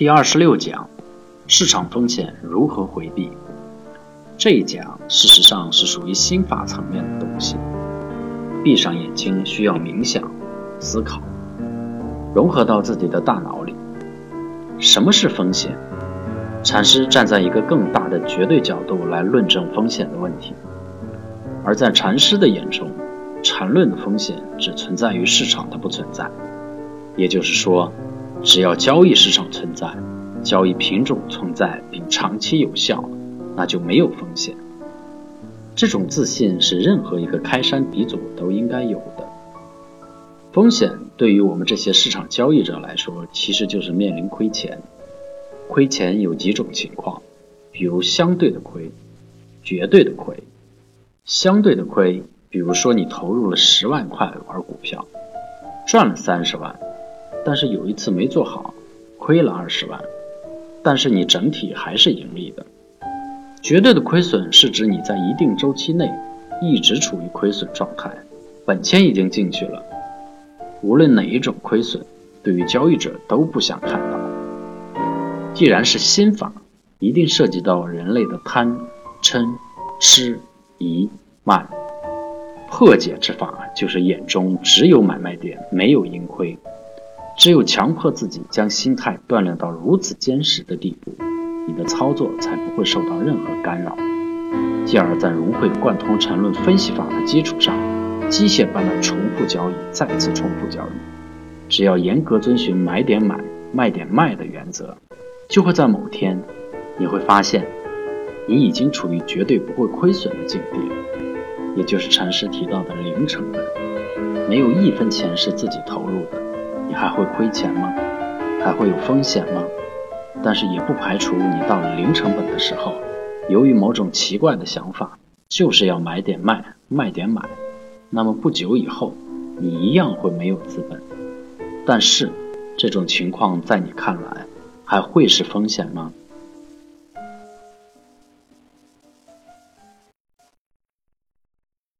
第二十六讲：市场风险如何回避？这一讲事实上是属于心法层面的东西。闭上眼睛，需要冥想、思考，融合到自己的大脑里。什么是风险？禅师站在一个更大的绝对角度来论证风险的问题，而在禅师的眼中，禅论的风险只存在于市场的不存在。也就是说，只要交易市场存在，交易品种存在并长期有效，那就没有风险。这种自信是任何一个开山鼻祖都应该有的。风险对于我们这些市场交易者来说，其实就是面临亏钱。亏钱有几种情况，比如相对的亏、绝对的亏。相对的亏，比如说你投入了十万块玩股票，赚了三十万。但是有一次没做好，亏了二十万，但是你整体还是盈利的。绝对的亏损是指你在一定周期内一直处于亏损状态，本钱已经进去了。无论哪一种亏损，对于交易者都不想看到。既然是心法，一定涉及到人类的贪、嗔、痴、疑、慢。破解之法就是眼中只有买卖点，没有盈亏。只有强迫自己将心态锻炼到如此坚实的地步，你的操作才不会受到任何干扰，继而在融会贯通缠论分析法的基础上，机械般的重复交易，再次重复交易。只要严格遵循买点买、卖点卖的原则，就会在某天，你会发现，你已经处于绝对不会亏损的境地，也就是禅师提到的零成本，没有一分钱是自己投入的。你还会亏钱吗？还会有风险吗？但是也不排除你到了零成本的时候，由于某种奇怪的想法，就是要买点卖，卖点买，那么不久以后，你一样会没有资本。但是，这种情况在你看来，还会是风险吗？